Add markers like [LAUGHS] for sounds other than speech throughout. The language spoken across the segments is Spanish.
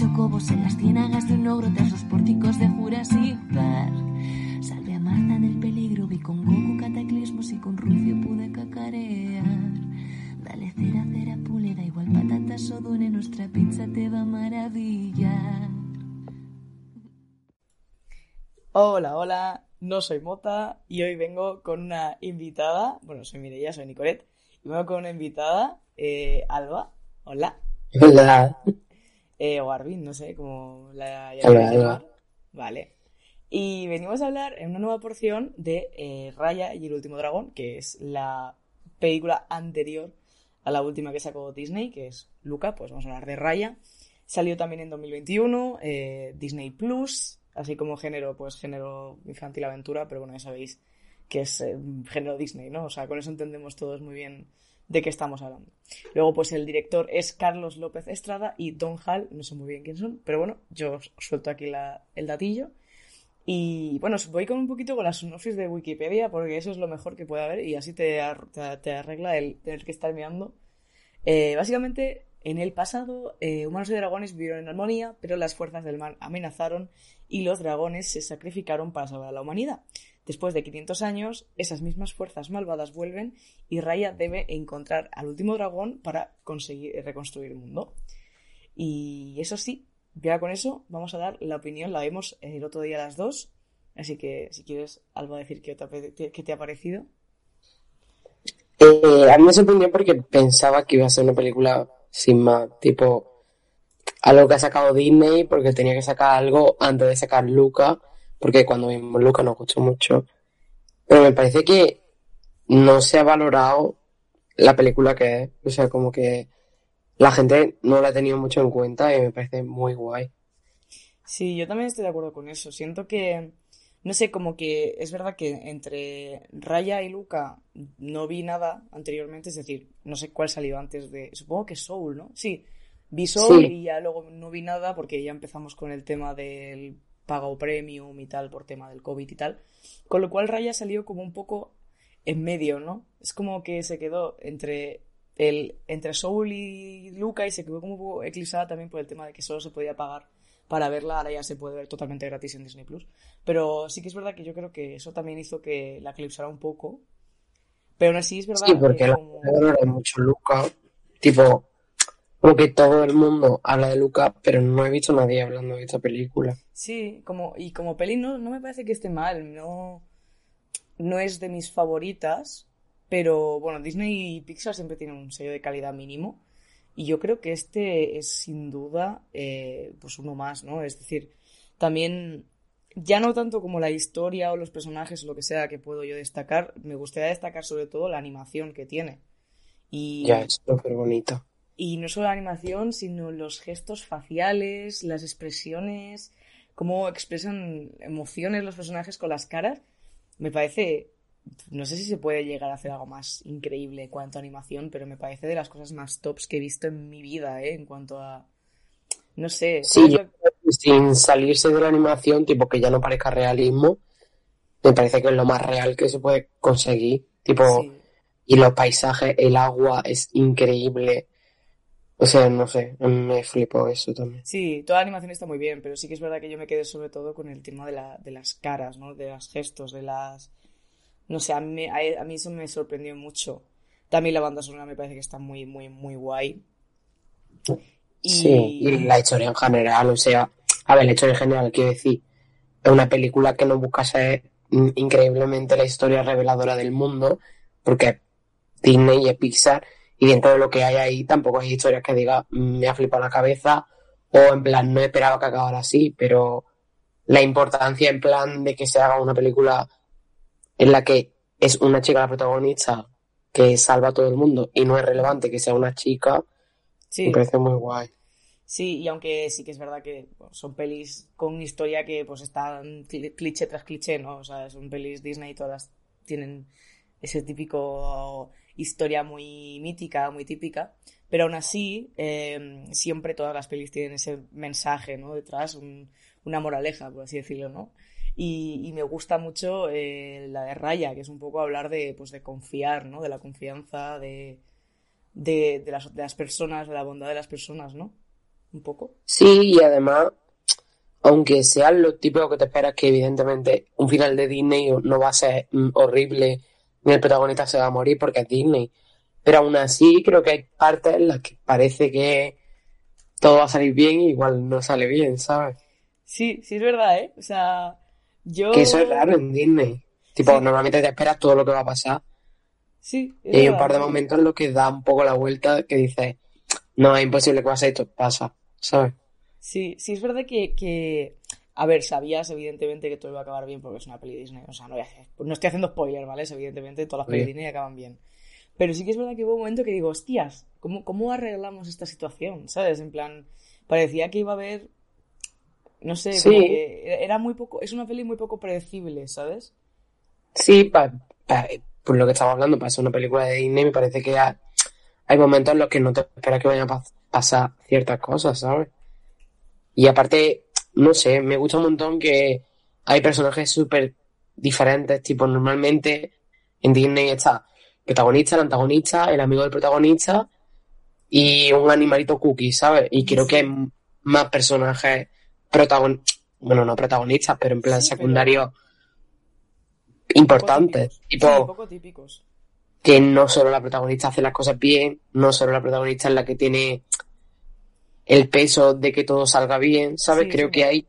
Chocobos en las ciénagas de un ogro tras los pórticos de Jurassic Park. Salve a Marta del peligro, vi con Goku cataclismos y con Rufio pude cacarear. Dale cera, cera, pule, da igual patatas o dune, nuestra pizza te va a maravillar. Hola, hola, no soy Mota y hoy vengo con una invitada, bueno, soy Mireia, soy Nicolet, y vengo con una invitada, eh, Alba, hola, Hola. Eh, o Arvin, no sé cómo la llamáis llamar. Vale. Y venimos a hablar en una nueva porción de eh, Raya y el último dragón, que es la película anterior a la última que sacó Disney, que es Luca, pues vamos a hablar de Raya. Salió también en 2021, eh, Disney Plus, así como género, pues género infantil aventura, pero bueno, ya sabéis que es eh, género Disney, ¿no? O sea, con eso entendemos todos muy bien de qué estamos hablando. Luego, pues el director es Carlos López Estrada y Don Hall, no sé muy bien quién son, pero bueno, yo os suelto aquí el datillo. Y bueno, os voy con un poquito con la sinopsis de Wikipedia, porque eso es lo mejor que puede haber y así te arregla el tener que estar mirando. Eh, básicamente, en el pasado, eh, humanos y dragones vivieron en armonía, pero las fuerzas del mal amenazaron y los dragones se sacrificaron para salvar a la humanidad. Después de 500 años, esas mismas fuerzas malvadas vuelven y Raya debe encontrar al último dragón para conseguir eh, reconstruir el mundo. Y eso sí, ya con eso vamos a dar la opinión, la vimos el otro día a las dos. Así que si quieres, Alba, decir qué te ha parecido. Eh, a mí me sorprendió porque pensaba que iba a ser una película sin más, tipo algo que ha sacado Disney porque tenía que sacar algo antes de sacar Luca, porque cuando vimos Luca nos gustó mucho. Pero me parece que no se ha valorado la película que es, o sea, como que la gente no la ha tenido mucho en cuenta y me parece muy guay. Sí, yo también estoy de acuerdo con eso. Siento que, no sé, como que es verdad que entre Raya y Luca no vi nada anteriormente, es decir, no sé cuál salió antes de, supongo que Soul, ¿no? Sí, vi Soul Sí. y ya luego no vi nada porque ya empezamos con el tema del pago premium y tal por tema del COVID y tal. Con lo cual Raya salió como un poco en medio, ¿no? Es como que se quedó entre el, entre Soul y Luca y se quedó como un poco eclipsada también por el tema de que solo se podía pagar para verla, ahora ya se puede ver totalmente gratis en Disney Plus. Pero sí que es verdad que yo creo que eso también hizo que la eclipsara un poco. Pero aún así es verdad Sí, que porque la como... mucho Luca, tipo, como que todo el mundo habla de Luca, pero no he visto a nadie hablando de esta película. Sí, como, y como peli no, no me parece que esté mal, no, no es de mis favoritas, pero bueno, Disney y Pixar siempre tienen un sello de calidad mínimo, y yo creo que este es sin duda eh, pues uno más, ¿no? Es decir, también, ya no tanto como la historia o los personajes o lo que sea que puedo yo destacar, me gustaría destacar sobre todo la animación que tiene. Y, Ya, es súper bonito. Y no solo la animación, sino los gestos faciales, las expresiones, cómo expresan emociones los personajes con las caras. Me parece, no sé si se puede llegar a hacer algo más increíble en cuanto a animación, pero me parece de las cosas más tops que he visto en mi vida, ¿eh? En cuanto a, no sé, Sí, ¿sabes yo lo- creo que sin salirse de la animación, tipo que ya no parezca realismo, me parece que es lo más real que se puede conseguir. Tipo, Sí. y los paisajes, el agua es increíble. O sea, no sé, me flipó eso también. Sí, toda la animación está muy bien, pero sí que es verdad que yo me quedé sobre todo con el tema de la, de las caras, ¿no? De los gestos, de las... No sé, a mí, a, a mí eso me sorprendió mucho. También la banda sonora me parece que está muy, muy, muy guay. Sí, y la historia en general, o sea, a ver, la historia en general, quiero decir, es una película que no busca ser mm, increíblemente la historia reveladora del mundo, porque Disney y Pixar, y dentro de lo que hay ahí tampoco hay historias que diga, "Mm, me ha flipado la cabeza, o en plan, no esperaba que acabara así, pero la importancia en plan de que se haga una película en la que es una chica la protagonista que salva a todo el mundo y no es relevante que sea una chica, Sí, me parece muy guay. Sí, y aunque sí que es verdad que son pelis con historia que pues están cliché tras cliché, ¿no? O sea, son pelis Disney y todas tienen ese típico historia muy mítica, muy típica, pero aún así em, siempre todas las pelis tienen ese mensaje, ¿no? Detrás, una moraleja, por así decirlo, ¿no? Y, me gusta mucho eh, la de Raya, que es un poco hablar de, pues, de confiar, ¿no? De la confianza, de, de, las, de las personas, de la bondad de las personas, ¿no? un poco. Sí, y además, aunque sea lo típico que te esperas, que evidentemente un final de Disney no va a ser mm, horrible, ni el protagonista se va a morir porque es Disney. Pero aún así, creo que hay partes en las que parece que todo va a salir bien y igual no sale bien, ¿sabes? Sí, sí es verdad, ¿eh? O sea, yo... Que eso es raro en Disney. Tipo, normalmente te esperas todo lo que va a pasar. Sí. y hay un par de momentos en los que da un poco la vuelta que dices, no, es imposible que pase esto, pasa. ¿sabes? Sí, sí, es verdad que, A ver, sabías evidentemente que todo iba a acabar bien porque es una peli Disney. O sea, no, no estoy haciendo spoiler, ¿vale? Evidentemente todas las pelis Disney acaban bien. Pero sí que es verdad que hubo un momento que digo, hostias, ¿cómo, ¿cómo arreglamos esta situación? ¿Sabes? En plan, parecía que iba a haber... No sé, era muy poco... Es una peli muy poco predecible, ¿sabes? Sí, por lo que estamos hablando, para ser una película de Disney me parece que hay momentos en los que no te esperas que vayan a pasa ciertas cosas, ¿sabes? Y aparte, no sé, me gusta un montón que hay personajes súper diferentes, tipo normalmente en Disney está el protagonista, el antagonista, el amigo del protagonista y un animalito cookie, ¿sabes? Y creo que hay más personajes protagonistas, bueno, no protagonistas, pero en plan secundario importantes. Tipo, poco típicos que no solo la protagonista hace las cosas bien, no solo la protagonista es la que tiene el peso de que todo salga bien, ¿sabes? Creo que hay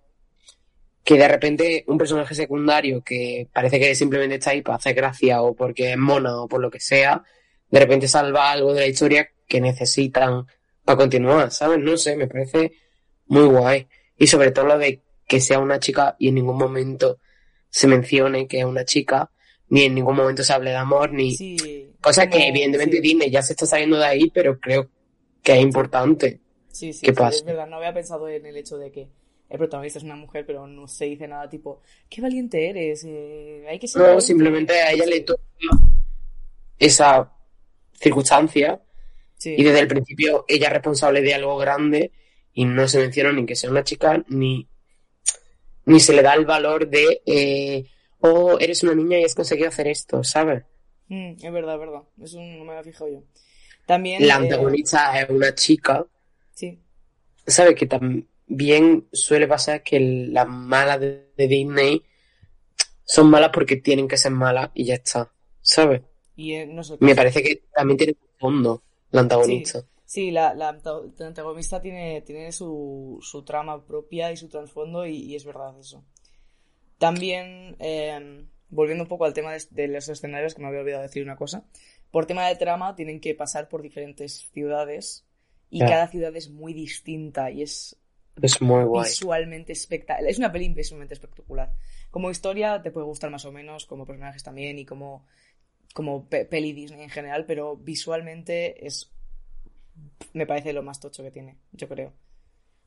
que de repente un personaje secundario que parece que simplemente está ahí para hacer gracia o porque es mona o por lo que sea, de repente salva algo de la historia que necesitan para continuar, ¿sabes? No sé, me parece muy guay. Y sobre todo lo de que sea una chica y en ningún momento se mencione que es una chica, ni en ningún momento se hable de amor, ni... Cosa que evidentemente Disney ya se está saliendo de ahí, pero creo que es importante. Sí, sí, es verdad, no había pensado en el hecho de que el protagonista es una mujer, pero no se dice nada tipo, qué valiente eres, eh, hay que ser No, simplemente a ella le toca esa circunstancia y desde el principio ella es responsable de algo grande y no se menciona ni que sea una chica ni, ni se le da el valor de eh, o eres una niña y has conseguido hacer esto, ¿sabes? Mm, es verdad, es verdad. Eso no me había fijado yo. También. La eh, antagonista es una chica. Sí. ¿Sabes? Que también suele pasar que las malas de, Disney son malas porque tienen que ser malas y ya está. ¿Sabes? Y eh, no Me parece que también tiene fondo la antagonista. Sí, la, la, antagonista tiene, tiene su, su trama propia y su trasfondo y, y es verdad eso. También, em, volviendo un poco al tema de, los escenarios, que me había olvidado decir una cosa, por tema de trama tienen que pasar por diferentes ciudades y cada ciudad es muy distinta y es, es muy guay. visualmente espectacular. Es una peli visualmente espectacular. Como historia te puede gustar más o menos, como personajes también y como, como peli Disney en general, pero visualmente es me parece lo más tocho que tiene, yo creo.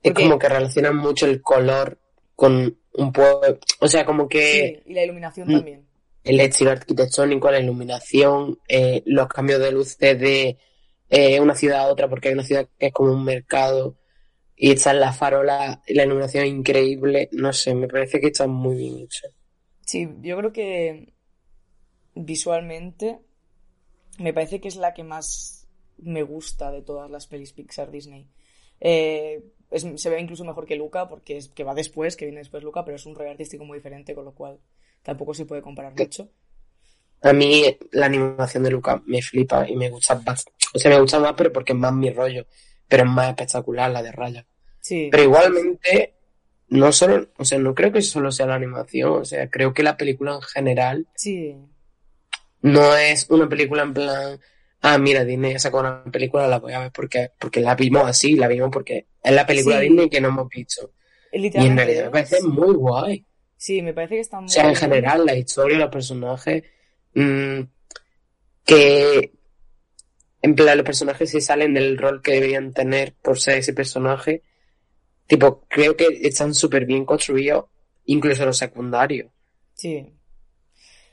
Es como que relacionan mucho el color con un pueblo, o sea, como que... Sí, y la iluminación también. El estilo arquitectónico, la iluminación, eh, los cambios de luces de eh, una ciudad a otra, porque hay una ciudad que es como un mercado y está en la farola, la iluminación increíble, no sé, me parece que está muy bien hecho. Sí, yo creo que visualmente me parece que es la que más me gusta de todas las pelis Pixar Disney. Eh, se ve incluso mejor que Luca, porque es, que va después, que viene después Luca, pero es un rollo artístico muy diferente, con lo cual tampoco se puede comparar mucho. A mí la animación de Luca me flipa y me gusta O sea, me gusta más, pero porque es más mi rollo. Pero es más espectacular la de Raya. Sí. Pero igualmente, no solo, o sea, no creo que solo sea la animación, o sea, creo que la película en general. Sí. No es una película en plan, ah, mira, Disney sacado una película, la voy a ver porque, porque la vimos así, la vimos porque es la película Disney que no hemos visto. Y en realidad me parece muy guay. Sí, me parece que está muy O sea, en general, la historia, los personajes, mmm, que en plan los personajes se salen del rol que deberían tener por ser ese personaje, Tipo, creo que están súper bien construidos, incluso los secundarios. Sí.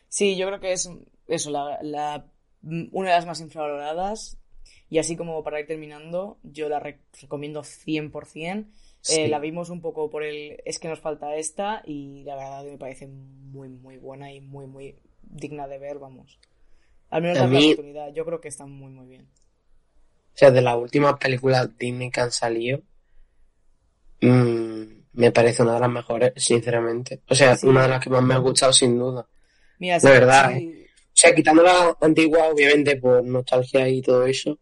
Sí, yo creo que es eso, la, la, una de las más infravaloradas. Y así como para ir terminando, yo la recomiendo 100%. Eh, la vimos un poco por el... Es que nos falta esta y la verdad me parece muy, muy buena y muy, muy digna de ver, vamos. Al menos la oportunidad. Yo creo que está muy, muy bien. O sea, de las últimas películas Disney que han salido, mmm, me parece una de las mejores, sinceramente. O sea, una de las que más me ha gustado, sin duda. Mira, de verdad, ¿eh? O sea, quitando la antigua, obviamente, por nostalgia y todo eso,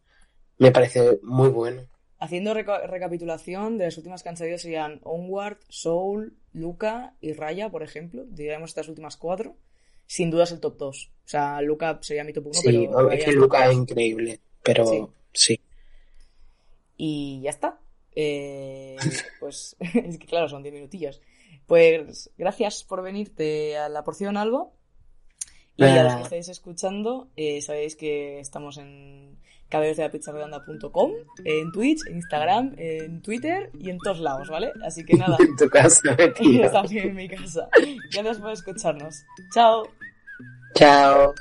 me parece muy bueno. Haciendo recapitulación, de las últimas que han salido serían Onward, Soul, Luca y Raya, por ejemplo. Diríamos estas últimas cuatro. Sin duda es el top 2. O sea, Luca sería mi top 1. Sí, pero es que Luca es increíble, pero sí. Y ya está. Eh, [LAUGHS] pues [LAUGHS] es que claro, son 10 minutillos. Pues gracias por venirte a la porción, Albo. Y a los que estáis escuchando, eh, sabéis que estamos en redonda.com en Twitch, en Instagram, en Twitter y en todos lados, ¿vale? Así que nada. [LAUGHS] en tu casa, [LAUGHS] También en mi casa. Gracias por escucharnos. Chao. Chao.